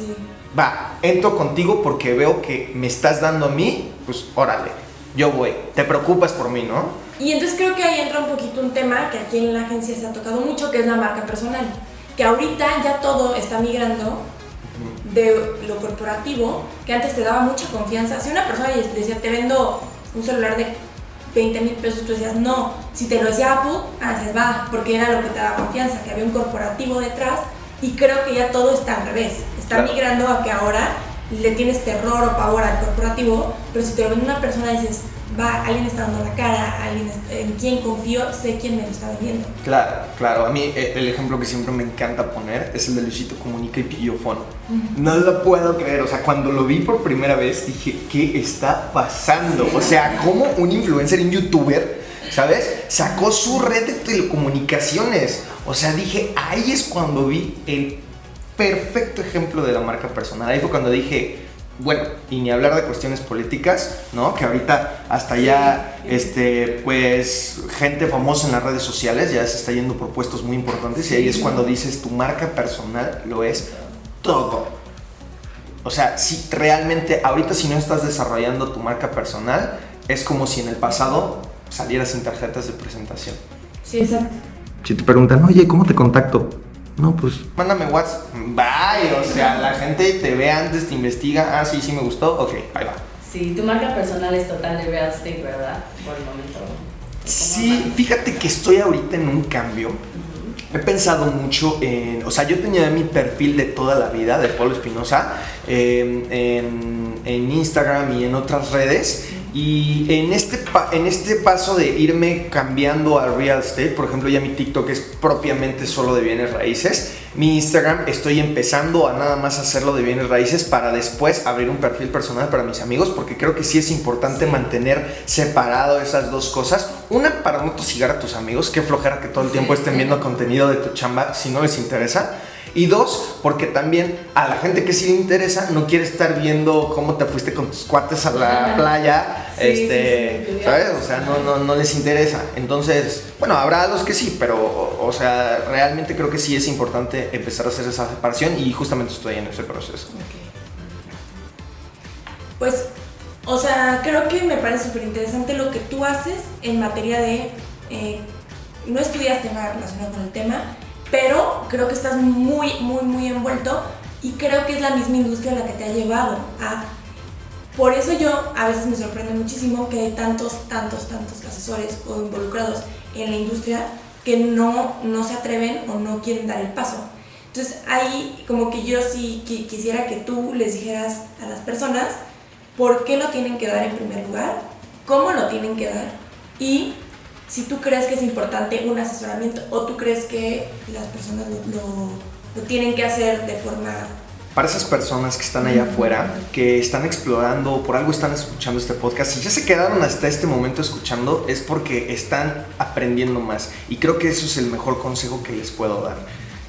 [SPEAKER 3] Va, entro contigo porque veo que me estás dando a mí, pues órale, yo voy. Te preocupas por mí, ¿no?
[SPEAKER 2] Y entonces creo que ahí entra un poquito un tema que aquí en la agencia se ha tocado mucho, que es la marca personal. Que ahorita ya todo está migrando de lo corporativo que antes te daba mucha confianza. Si una persona decía, te vendo un celular de 20 mil pesos, tú decías, no. Si te lo decía Apple, ah, va, porque era lo que te daba confianza, que había un corporativo detrás. Y creo que ya todo está al revés. Está migrando a que ahora le tienes terror o pavor al corporativo, pero si te lo vende una persona dices, va, alguien está dando la cara, alguien en quien confío, sé quién me lo está vendiendo.
[SPEAKER 3] Claro, claro. A mí eh, el ejemplo que siempre me encanta poner es el de Luisito Comunica y Pillofón. No lo puedo creer. O sea, cuando lo vi por primera vez dije, ¿qué está pasando? O sea, como un influencer, un youtuber, ¿sabes? Sacó su red de telecomunicaciones. O sea, dije, ahí es cuando vi el perfecto ejemplo de la marca personal. Ahí fue cuando dije, bueno, y ni hablar de cuestiones políticas, ¿no? Que ahorita hasta ya, este, pues, gente famosa en las redes sociales ya se está yendo por puestos muy importantes y ahí es cuando dices tu marca personal lo es todo. O sea, si realmente ahorita si no estás desarrollando tu marca personal, es como si en el pasado salieras sin tarjetas de presentación.
[SPEAKER 2] Sí, exacto.
[SPEAKER 3] Si te preguntan, oye, ¿cómo te contacto? No, pues mándame WhatsApp. Bye. O sea, la gente te ve antes, te investiga. Ah, sí, sí me gustó. Ok, ahí va.
[SPEAKER 1] Sí, tu marca personal es total de real estate, ¿verdad? Por el momento.
[SPEAKER 3] Sí, fíjate que estoy ahorita en un cambio. He pensado mucho en, o sea, yo tenía mi perfil de toda la vida de Pablo Espinosa em, en, en, Instagram y en otras redes. Y en este, en este paso de irme cambiando a real estate, por ejemplo, ya mi TikTok es propiamente solo de bienes raíces. Mi Instagram estoy empezando a nada más hacerlo de bienes raíces para después abrir un perfil personal para mis amigos, porque creo que sí es importante mantener separado esas dos cosas. Una, para no tosigar a tus amigos, qué flojera que todo el tiempo estén viendo contenido de tu chamba si no les interesa. Y dos, porque también a la gente que sí le interesa no quiere estar viendo cómo te fuiste con tus cuates a la playa, este, ¿sabes? O sea, no, no, no les interesa. Entonces, bueno, habrá los que sí, pero, o, sea, realmente creo que sí es importante empezar a hacer esa separación y justamente estoy en ese proceso.
[SPEAKER 2] Pues, o sea, creo que me parece súper interesante lo que tú haces en materia de... Eh, no estudiaste nada relacionado con el tema, pero creo que estás muy, muy, muy envuelto y creo que es la misma industria la que te ha llevado a... Por eso yo a veces me sorprende muchísimo que hay tantos, tantos, tantos asesores o involucrados en la industria que no, no se atreven o no quieren dar el paso. Entonces ahí como que yo sí quisiera que tú les dijeras a las personas por qué lo tienen que dar en primer lugar, cómo lo tienen que dar y si tú crees que es importante un asesoramiento o tú crees que las personas lo, tienen que hacer de forma
[SPEAKER 3] para esas personas que están allá afuera, que están explorando, por algo están escuchando este podcast, si ya se quedaron hasta este momento escuchando, es porque están aprendiendo más. Y creo que eso es el mejor consejo que les puedo dar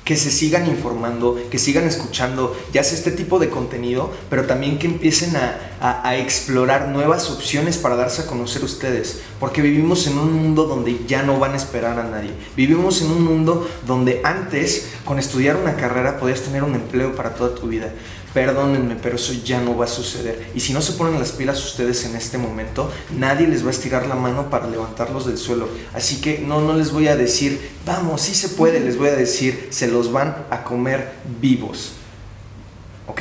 [SPEAKER 3] que se sigan informando, que sigan escuchando ya sea este tipo de contenido, pero también que empiecen a, explorar nuevas opciones para darse a conocer ustedes, porque vivimos en un mundo donde ya no van a esperar a nadie, vivimos en un mundo donde antes con estudiar una carrera podías tener un empleo para toda tu vida, Perdónenme, pero eso ya no va a suceder. Y si no se ponen las pilas ustedes en este momento, nadie les va a estirar la mano para levantarlos del suelo. Así que no, no les voy a decir, vamos, sí se puede, les voy a decir, se los van a comer vivos. ¿Ok?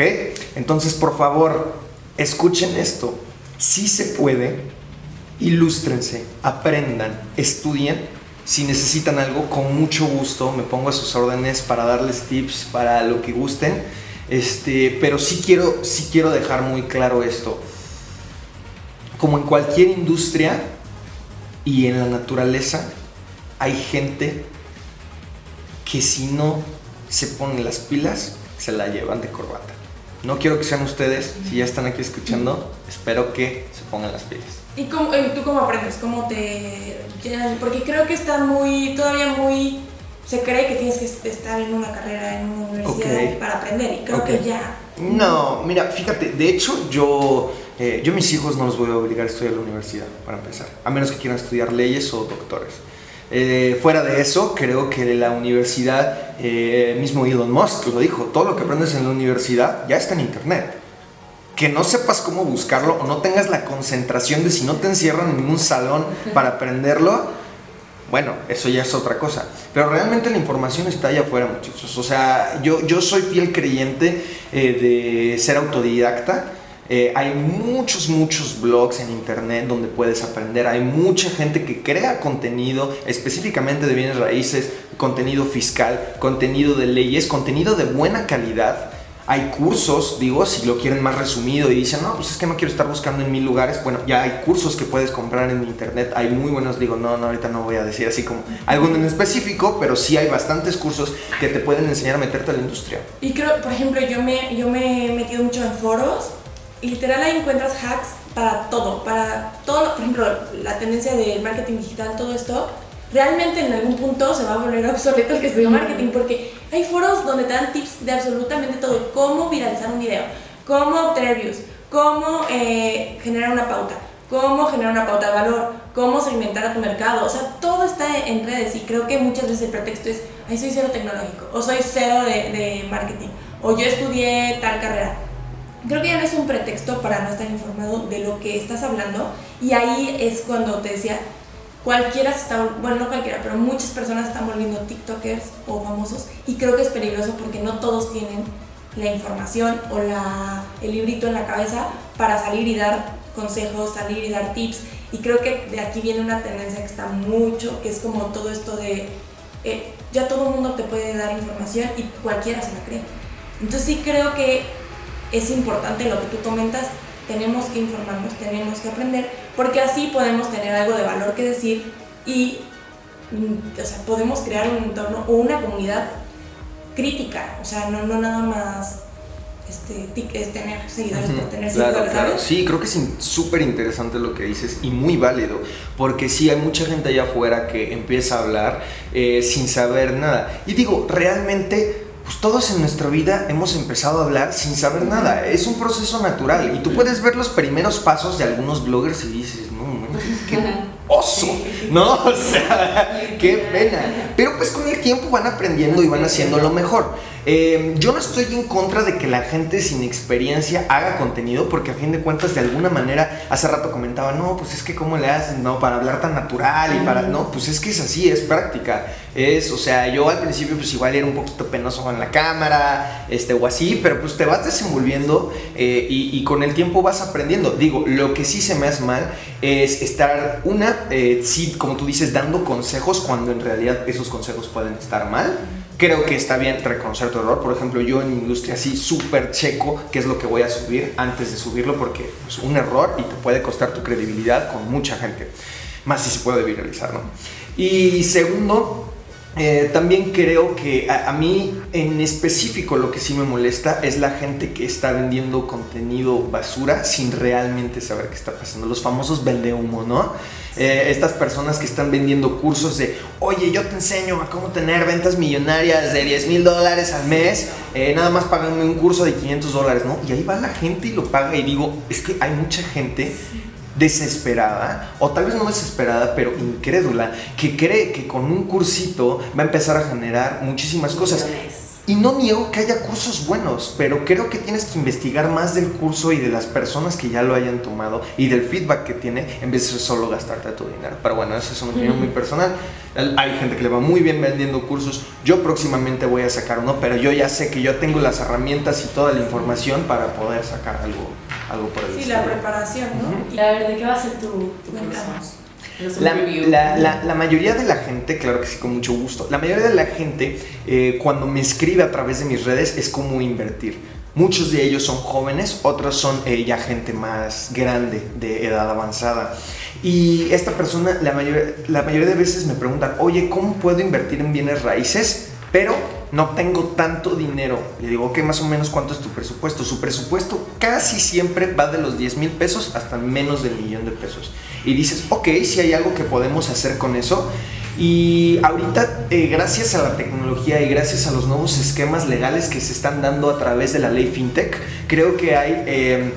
[SPEAKER 3] Entonces, por favor, escuchen esto. Sí se puede, ilústrense, aprendan, estudien. Si necesitan algo, con mucho gusto me pongo a sus órdenes para darles tips, para lo que gusten este, pero sí quiero, sí quiero dejar muy claro esto. Como en cualquier industria y en la naturaleza, hay gente que si no se ponen las pilas, se la llevan de corbata. No quiero que sean ustedes, si ya están aquí escuchando, espero que se pongan las pilas.
[SPEAKER 2] ¿Y cómo, tú cómo aprendes? ¿Cómo te...? Porque creo que está muy, todavía muy se cree que tienes que estar en una carrera, en una universidad para aprender y creo que ya...
[SPEAKER 3] No, mira, fíjate, de hecho yo, eh, yo mis hijos no los voy a obligar a estudiar la universidad, para empezar, a menos que quieran estudiar leyes o doctores. Eh, fuera de eso, creo que la universidad, eh, mismo Elon Musk lo dijo, todo lo que aprendes en la universidad ya está en internet. Que no sepas cómo buscarlo o no tengas la concentración de si no te encierran en un salón para aprenderlo, bueno, eso ya es otra cosa. Pero realmente la información está allá afuera, muchachos. O sea, yo, yo soy fiel creyente eh, de ser autodidacta. Eh, hay muchos, muchos blogs en internet donde puedes aprender. Hay mucha gente que crea contenido específicamente de bienes raíces, contenido fiscal, contenido de leyes, contenido de buena calidad hay cursos, digo, si lo quieren más resumido y dicen, no, pues es que no quiero estar buscando en mil lugares. Bueno, ya hay cursos que puedes comprar en internet, hay muy buenos, digo, no, no, ahorita no voy a decir así como alguno en específico, pero sí hay bastantes cursos que te pueden enseñar a meterte a la industria.
[SPEAKER 2] Y creo, por ejemplo, yo me, yo me he metido mucho en foros literal ahí encuentras hacks para todo, para todo, por ejemplo, la tendencia del marketing digital, todo esto realmente en algún punto se va a volver obsoleto el que estudia marketing porque hay foros donde te dan tips de absolutamente todo, cómo viralizar un video, cómo obtener views, cómo eh, generar una pauta, cómo generar una pauta de valor, cómo segmentar a tu mercado, o sea, todo está en redes y creo que muchas veces el pretexto es, ay, soy cero tecnológico, o soy cero de, de marketing, o yo estudié tal carrera. Creo que ya no es un pretexto para no estar informado de lo que estás hablando y ahí es cuando te decía, cualquiera está, bueno, no cualquiera, pero muchas personas están volviendo TikTokers o famosos y creo que es peligroso porque no todos tienen la información o la, el librito en la cabeza para salir y dar consejos, salir y dar tips. Y creo que de aquí viene una tendencia que está mucho, que es como todo esto de, eh, ya todo el mundo te puede dar información y cualquiera se la cree. Entonces sí creo que es importante lo que tú comentas, tenemos que informarnos, tenemos que aprender, porque así podemos tener algo de valor que decir y mm, o sea, podemos crear un entorno o una comunidad crítica, o sea, no, no nada más este, es tener seguidores por tener seguidores, ¿sabes?
[SPEAKER 3] Sí, creo que es súper interesante lo que dices y muy válido, porque sí hay mucha gente allá afuera que empieza a hablar eh, sin saber nada. Y digo, realmente pues todos en nuestra vida hemos empezado a hablar sin saber nada. Es un proceso natural. Y tú puedes ver los primeros pasos de algunos bloggers y dices, no, qué oso, ¿no? O sea, qué pena. Pero pues con el tiempo van aprendiendo y van haciendo lo mejor. Eh, yo no estoy en contra de que la gente sin experiencia haga contenido, porque a fin de cuentas, de alguna manera, hace rato comentaba, no, pues es que cómo le haces, ¿no? Para hablar tan natural y para, no, pues es que es así, es práctica. Es, o sea, yo al principio pues igual era un poquito penoso en la cámara, este, o así, pero pues te vas desenvolviendo eh, y, con el tiempo vas aprendiendo. Digo, lo que sí se me hace mal es estar, una, eh, sí, como tú dices, dando consejos cuando en realidad esos consejos pueden estar mal. Creo que está bien reconocer tu error. Por ejemplo, yo en industria así súper checo qué es lo que voy a subir antes de subirlo porque es un error y te puede costar tu credibilidad con mucha gente. Más si se puede viralizar, ¿no? Y segundo, eh, también creo que a, mí en específico lo que sí me molesta es la gente que está vendiendo contenido basura sin realmente saber qué está pasando. Los famosos vende humo, ¿no? Eh, estas personas que están vendiendo cursos de, oye, yo te enseño a cómo tener ventas millonarias de 10 mil dólares al mes, eh, nada más págame un curso de 500 dólares, ¿no? Y ahí va la gente y lo paga y digo, es que hay mucha gente desesperada, o tal vez no desesperada, pero incrédula, que cree que con un cursito va a empezar a generar muchísimas cosas. Y no niego que haya cursos buenos, pero creo que tienes que investigar más del curso y de las personas que ya lo hayan tomado y del feedback que tiene en vez de solo gastarte tu dinero. Pero bueno, esa es una opinión muy personal. Hay gente que le va muy bien vendiendo cursos. Yo próximamente voy a sacar uno, pero yo ya sé que yo tengo las herramientas y toda la información para poder sacar algo, algo por el
[SPEAKER 2] Sí, la preparación, ¿no?
[SPEAKER 1] Y a ver, ¿de qué va a ser tu, tu curso?
[SPEAKER 3] La, la, la, mayoría de la gente, claro que sí, con mucho gusto, la mayoría de la gente eh, cuando me escribe a través de mis redes es como invertir. Muchos de ellos son jóvenes, otros son eh, ya gente más grande, de edad avanzada. Y esta persona, la mayoría, la mayoría de veces me preguntan, oye, ¿cómo puedo invertir en bienes raíces? Pero no tengo tanto dinero. Le digo, ¿qué más o menos cuánto es tu presupuesto? Su presupuesto casi siempre va de los 10 mil pesos hasta menos del millón de pesos. Y dices, ok, si hay algo que podemos hacer con eso. Y ahorita, eh, gracias a la tecnología y gracias a los nuevos esquemas legales que se están dando a través de la ley FinTech, creo que hay... Eh,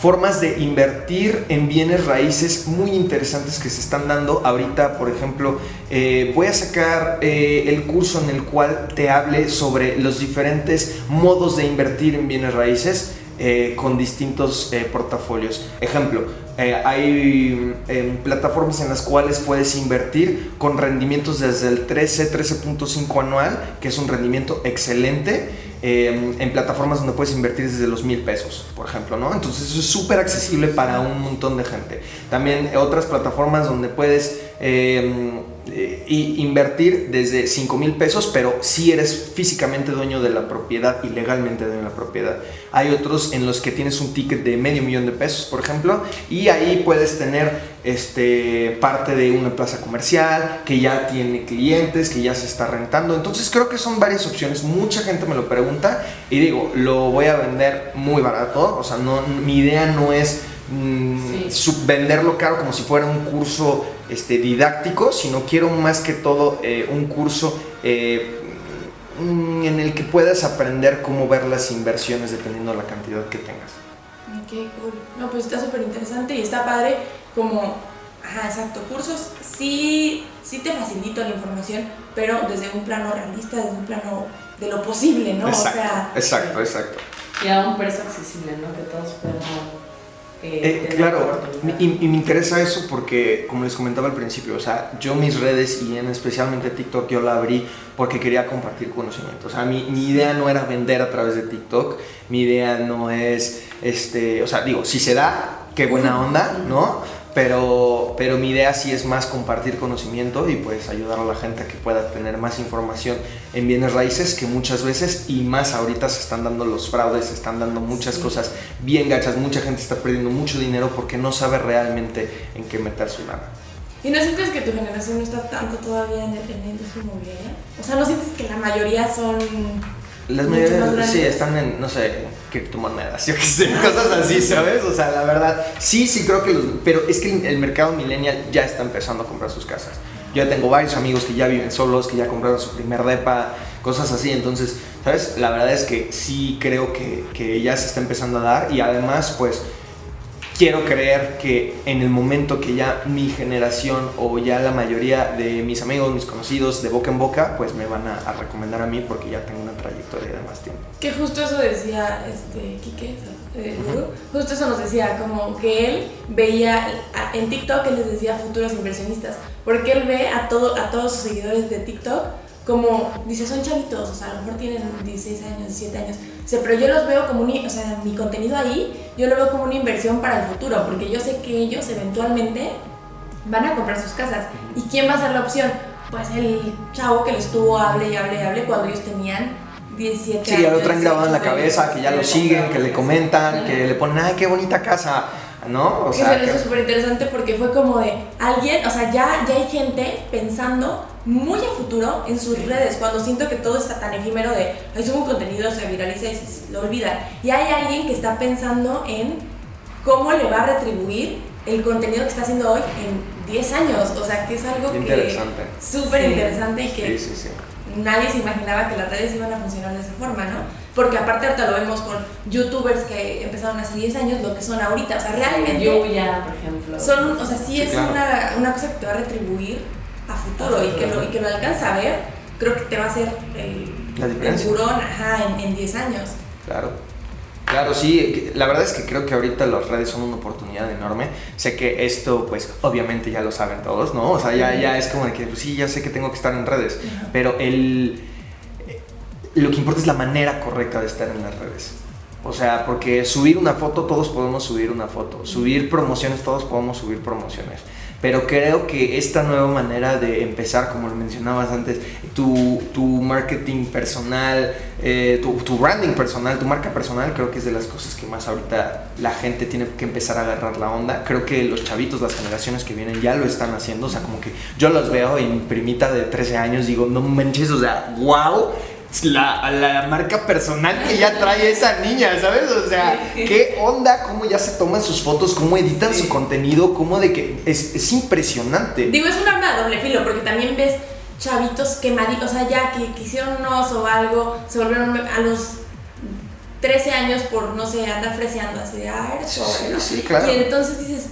[SPEAKER 3] formas de invertir en bienes raíces muy interesantes que se están dando. Ahorita, por ejemplo, eh, voy a sacar eh, el curso en el cual te hable sobre los diferentes modos de invertir en bienes raíces. Eh, con distintos portafolios. Ejemplo, hay em, plataformas en las cuales puedes invertir con rendimientos desde el 13, 13.5 anual, que es un rendimiento excelente Em, en plataformas donde puedes invertir desde los mil pesos, por ejemplo, ¿no? Entonces eso es súper accesible para un montón de gente. También otras plataformas donde puedes em, eh, invertir desde 5 mil pesos, pero si eres físicamente dueño de la propiedad y legalmente dueño de la propiedad. Hay otros en los que tienes un ticket de medio millón de pesos, por ejemplo, y ahí puedes tener este, parte de una plaza comercial que ya tiene clientes, que ya se está rentando. Entonces creo que son varias opciones. Mucha gente me lo pregunta y digo, lo voy a vender muy barato. O sea, no, mi idea no es mm, venderlo caro como si fuera un curso este, didáctico, sino quiero más que todo eh, un curso eh, Mm, en el que puedas aprender cómo ver las inversiones dependiendo de la cantidad que tengas.
[SPEAKER 2] Ok, cool. No, pues está súper interesante y está padre como, ajá, exacto, cursos sí, sí te facilito la información, pero desde un plano realista, desde un plano de lo posible, ¿no?
[SPEAKER 3] Exacto, o sea, exacto, exacto.
[SPEAKER 1] Y a un precio accesible, ¿no? Que todos puedan
[SPEAKER 3] eh, eh, claro, y, me interesa eso porque, como les comentaba al principio, o sea, yo mis redes y en especialmente TikTok yo la abrí porque quería compartir conocimiento. O sea, mi, mi, idea no era vender a través de TikTok, mi idea no es, este, o sea, digo, si se da, qué buena onda, ¿no? Pero, pero mi idea sí es más compartir conocimiento y pues ayudar a la gente a que pueda tener más información en bienes raíces que muchas veces y más ahorita se están dando los fraudes, se están dando muchas cosas bien gachas, mucha gente está perdiendo mucho dinero porque no sabe realmente en qué meter su lana.
[SPEAKER 2] ¿Y no sientes que tu generación no está tanto todavía en, el, en industria inmobiliaria? O sea, ¿no sientes que la mayoría son
[SPEAKER 3] las mayorías sí están en, no sé, criptomonedas, yo qué sé, cosas así, ¿sabes? O sea, la verdad, sí, sí creo que los, pero es que el mercado millennial ya está empezando a comprar sus casas. Yo ya tengo varios amigos que ya viven solos, que ya compraron su primer depa, cosas así, entonces, ¿sabes? La verdad es que sí creo que, que ya se está empezando a dar y además, pues, quiero creer que en el momento que ya mi generación o ya la mayoría de mis amigos, mis conocidos, de boca en boca, pues me van a, recomendar a mí porque ya tengo una trayectoria de más tiempo.
[SPEAKER 2] Que justo eso decía este Quique, eh, justo eso nos decía, como que él veía en TikTok, él les decía futuros inversionistas, porque él ve a, todo, a todos sus seguidores de TikTok como, dice, son chavitos, o sea, a lo mejor tienen 16 años, 17 años, pero yo los veo como, un, o sea, mi contenido ahí, yo lo veo como una inversión para el futuro, porque yo sé que ellos eventualmente van a comprar sus casas. ¿Y quién va a ser la opción? Pues el chavo que les estuvo, hable y hable y hable cuando ellos tenían 17
[SPEAKER 3] años. Sí, ya lo traen grabado en la cabeza, que ya lo siguen, que le comentan, que le ponen, ay, qué bonita casa. ¿No?
[SPEAKER 2] O sea, eso es súper interesante porque fue como de alguien, o sea, ya, ya hay gente pensando muy a futuro en sus redes, cuando siento que todo está tan efímero de, ay, subo un contenido, se viraliza y se lo olvida. Y hay alguien que está pensando en cómo le va a retribuir el contenido que está haciendo hoy en 10 años. O sea, que es algo que súper interesante y que nadie se imaginaba que las redes iban a funcionar de esa forma, ¿no? Porque aparte ahorita lo vemos con youtubers que empezaron hace 10 años, lo que son ahorita. O sea, realmente...
[SPEAKER 1] Yuya, por ejemplo.
[SPEAKER 2] Son, o sea, sí, es una, una cosa que te va a retribuir a futuro, y, que lo, y que lo alcanza a ver, creo que te va a hacer el, el ajá, en 10 años.
[SPEAKER 3] Claro. Claro, sí, la verdad es que creo que ahorita las redes son una oportunidad enorme. Sé que esto, pues, obviamente ya lo saben todos, ¿no? O sea, ya, ya es como de que, pues, sí, ya sé que tengo que estar en redes, pero el, lo que importa es la manera correcta de estar en las redes. O sea, porque subir una foto, todos podemos subir una foto. Subir promociones, todos podemos subir promociones pero creo que esta nueva manera de empezar, como lo mencionabas antes, tu, tu marketing personal, eh, tu, branding personal, tu marca personal, creo que es de las cosas que más ahorita la gente tiene que empezar a agarrar la onda. Creo que los chavitos, las generaciones que vienen ya lo están haciendo, o sea, como que yo los veo mi primita de 13 años digo, no manches, o sea, wow la, la, marca personal que ya trae esa niña, ¿sabes? O sea, qué onda, cómo ya se toman sus fotos, cómo editan su contenido, cómo de que es, es, impresionante.
[SPEAKER 2] Digo, es un arma de doble filo, porque también ves chavitos quemaditos, o sea, ya que, que hicieron un oso o algo, se volvieron a los 13 años por, no sé, andar freseando así de, ah, eres pobre, sí, claro. Y entonces dices,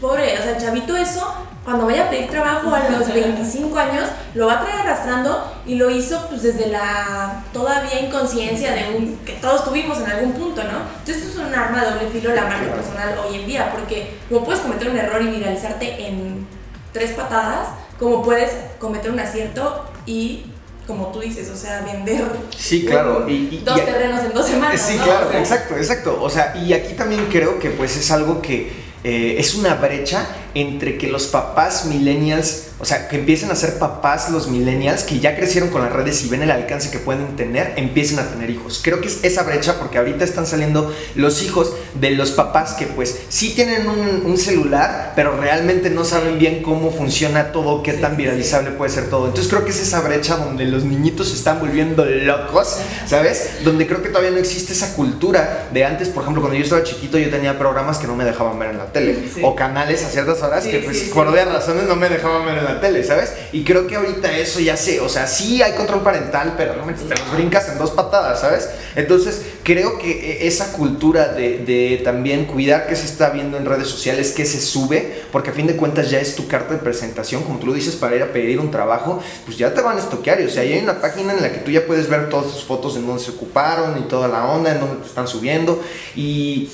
[SPEAKER 2] pobre, o sea, chavito eso cuando vaya a pedir trabajo a los 25 años, lo va a traer arrastrando y lo hizo pues desde la todavía inconsciencia de un, que todos tuvimos en algún punto, ¿no? Entonces esto es un arma de doble filo la marca personal hoy en día, porque como puedes cometer un error y viralizarte en tres patadas, como puedes cometer un acierto y como tú dices, o sea, vender
[SPEAKER 3] sí, claro.
[SPEAKER 2] y, dos terrenos en dos semanas.
[SPEAKER 3] Sí, claro, exacto, exacto. O sea, y aquí también creo que pues es algo que eh, es una brecha entre que los papás millennials, o sea, que empiecen a ser papás los millennials que ya crecieron con las redes y ven el alcance que pueden tener, empiecen a tener hijos. Creo que es esa brecha porque ahorita están saliendo los hijos de los papás que pues sí tienen un, celular, pero realmente no saben bien cómo funciona todo, qué tan viralizable puede ser todo. Entonces creo que es esa brecha donde los niñitos se están volviendo locos, ¿sabes? Donde creo que todavía no existe esa cultura de antes, por ejemplo, cuando yo estaba chiquito yo tenía programas que no me dejaban ver en la tele o canales a ciertas horas que pues por varias razones no me dejaban ver en la tele, ¿sabes? Y creo que ahorita eso ya sé, o sea, sí hay control parental, pero no me te los brincas en dos patadas, ¿sabes? Entonces creo que e, esa cultura de, de también cuidar que se está viendo en redes sociales, que se sube, porque a fin de cuentas ya es tu carta de presentación, como tú lo dices, para ir a pedir un trabajo, pues ya te van a estoquear, o sea, hay una página en la que tú ya puedes ver todas tus fotos en donde se ocuparon y toda la onda, en donde te están subiendo y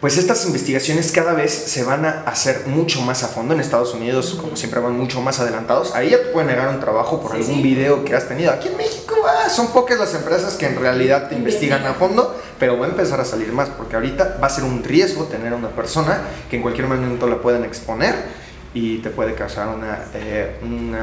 [SPEAKER 3] pues estas investigaciones cada vez se van a hacer mucho más a fondo. En Estados Unidos, como siempre, van mucho más adelantados. Ahí ya te pueden negar un trabajo por algún video que has tenido. Aquí en México ah, son pocas las empresas que en realidad te investigan a fondo, pero va a empezar a salir más porque ahorita va a ser un riesgo tener a una persona que en cualquier momento la pueden exponer y te puede causar una, eh, un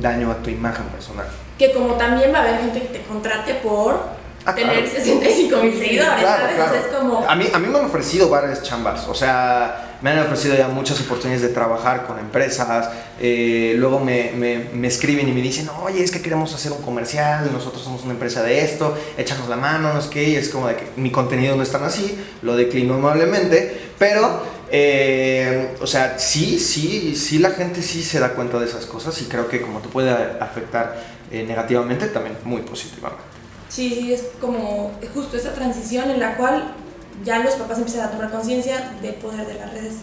[SPEAKER 3] daño a tu imagen personal.
[SPEAKER 2] Que como también va a haber gente que te contrate por tener 65 mil seguidores, ¿sabes? es como...
[SPEAKER 3] A mí, a mí me han ofrecido varias chambas, o sea, me han ofrecido ya muchas oportunidades de trabajar con empresas, eh, luego me, me, me, escriben y me dicen, oye, es que queremos hacer un comercial, nosotros somos una empresa de esto, échanos la mano, no es que, es como de que mi contenido no es tan así, lo declino amablemente, pero, eh, o sea, sí, sí, sí, la gente sí se da cuenta de esas cosas y creo que como te puede afectar eh, negativamente, también muy positivamente.
[SPEAKER 2] Sí, sí, es como justo esa transición en la cual ya los papás empiezan a tomar conciencia del poder de las redes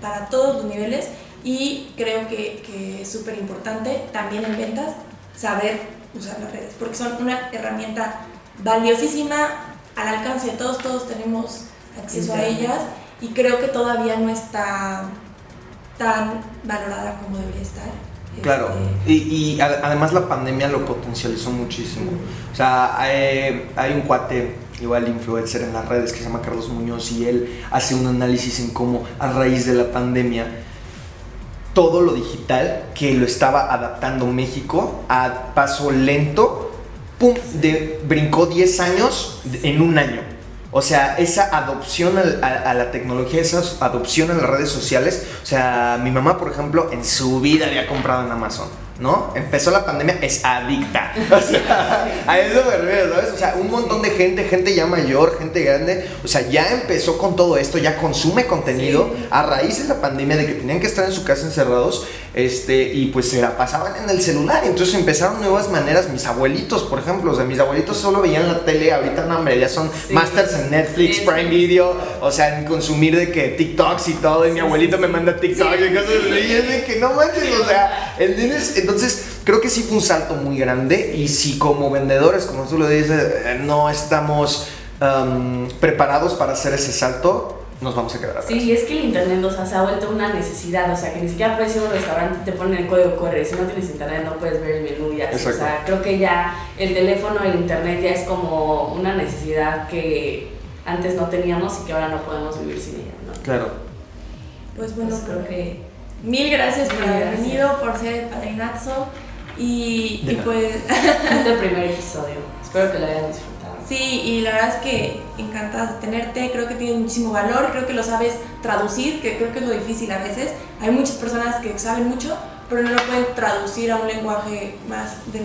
[SPEAKER 2] para todos los niveles y creo que, que es súper importante también en ventas saber usar las redes, porque son una herramienta valiosísima al alcance de todos, todos tenemos acceso a ellas y creo que todavía no está tan valorada como debería estar.
[SPEAKER 3] Claro,
[SPEAKER 2] Este,
[SPEAKER 3] y, además la pandemia lo potencializó muchísimo. O sea, hay, hay un cuate, igual influencer en las redes, que se llama Carlos Muñoz, y él hace un análisis en cómo a raíz de la pandemia todo lo digital que lo estaba adaptando México a paso lento, pum, de, brincó 10 años en un año. O sea, esa adopción al- a, a la tecnología, esa adopción a las redes sociales. O sea, mi mamá, por ejemplo, en su vida había comprado en Amazon, ¿no? Empezó la pandemia, es adicta. O sea, a eso me refiero, ¿sabes? O sea, un montón de gente, gente ya mayor, gente grande, o sea, ya empezó con todo esto, ya consume contenido a raíz de la pandemia, de que tenían que estar en su casa encerrados, este, y pues se la pasaban en el celular. Entonces empezaron nuevas maneras. Mis abuelitos, por ejemplo, o sea, mis abuelitos solo veían la tele, ahorita no, hombre, ya son
[SPEAKER 1] Sí.
[SPEAKER 3] masters en Netflix. Prime Video, o sea, en consumir de que TikToks y todo, y mi abuelito me manda TikToks y cosas así, y es de que no manches, o sea, ¿entiendes? Entonces, creo que sí fue un salto muy grande, y si como vendedores, como tú lo dices, eh, no estamos um, preparados para hacer ese salto, nos vamos a quedar atrás.
[SPEAKER 1] Sí, es que el internet o sea, se ha vuelto una necesidad, o sea, que ni siquiera puedes ir a un restaurante y te ponen el código QR, si no tienes internet no puedes ver el menú y así, o sea, creo que ya el teléfono, el internet ya es como una necesidad que antes no teníamos y que ahora no podemos vivir sin ella, ¿no?
[SPEAKER 3] Claro.
[SPEAKER 2] Pues bueno,
[SPEAKER 1] Pues creo que
[SPEAKER 2] mil gracias por
[SPEAKER 1] Mil
[SPEAKER 2] haber
[SPEAKER 1] gracias.
[SPEAKER 2] venido, por ser el padrinazo y, pues
[SPEAKER 1] es el primer episodio, espero que lo hayan disfrutado.
[SPEAKER 2] Sí, y la verdad es que encantadas de tenerte, creo que tienes muchísimo valor, creo que lo sabes traducir, que creo que es lo difícil a veces. Hay muchas personas que saben mucho, pero no lo pueden traducir a un lenguaje más de,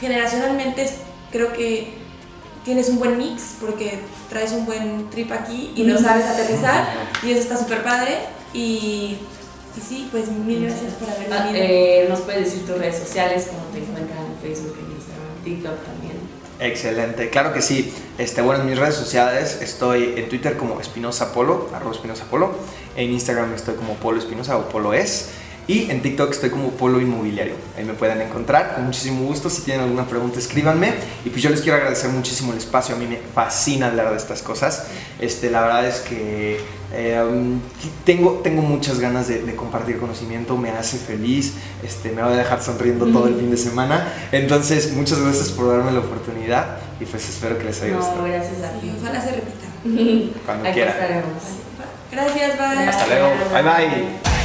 [SPEAKER 2] generacionalmente creo que tienes un buen mix porque traes un buen trip aquí y lo sabes aterrizar y eso está súper padre y, y sí, pues mil gracias por haber
[SPEAKER 1] Ah,
[SPEAKER 2] venido.
[SPEAKER 1] eh, nos puedes decir tus redes sociales, cómo te encuentran en Facebook, en Instagram, TikTok también.
[SPEAKER 3] Excelente, claro que sí. Este, bueno, en mis redes sociales estoy en Twitter como Espinosa Polo, arroba Espinosa Polo. En Instagram estoy como Polo Espinosa o Polo Es. Y en TikTok estoy como Polo Inmobiliario. Ahí me pueden encontrar con muchísimo gusto. Si tienen alguna pregunta, escríbanme. Y pues yo les quiero agradecer muchísimo el espacio. A mí me fascina hablar de estas cosas. Este, la verdad es que eh, tengo, tengo muchas ganas de, de compartir conocimiento. Me hace feliz. Este, me va a dejar sonriendo todo el fin de semana. Entonces, muchas gracias por darme la oportunidad. Y pues espero que les haya
[SPEAKER 1] No,
[SPEAKER 3] gustado.
[SPEAKER 1] gracias a ti.
[SPEAKER 2] Y ojalá se repita.
[SPEAKER 3] Cuando
[SPEAKER 1] Aquí
[SPEAKER 3] quiera.
[SPEAKER 1] estaremos.
[SPEAKER 2] Gracias, bye.
[SPEAKER 3] Hasta luego. Bye bye.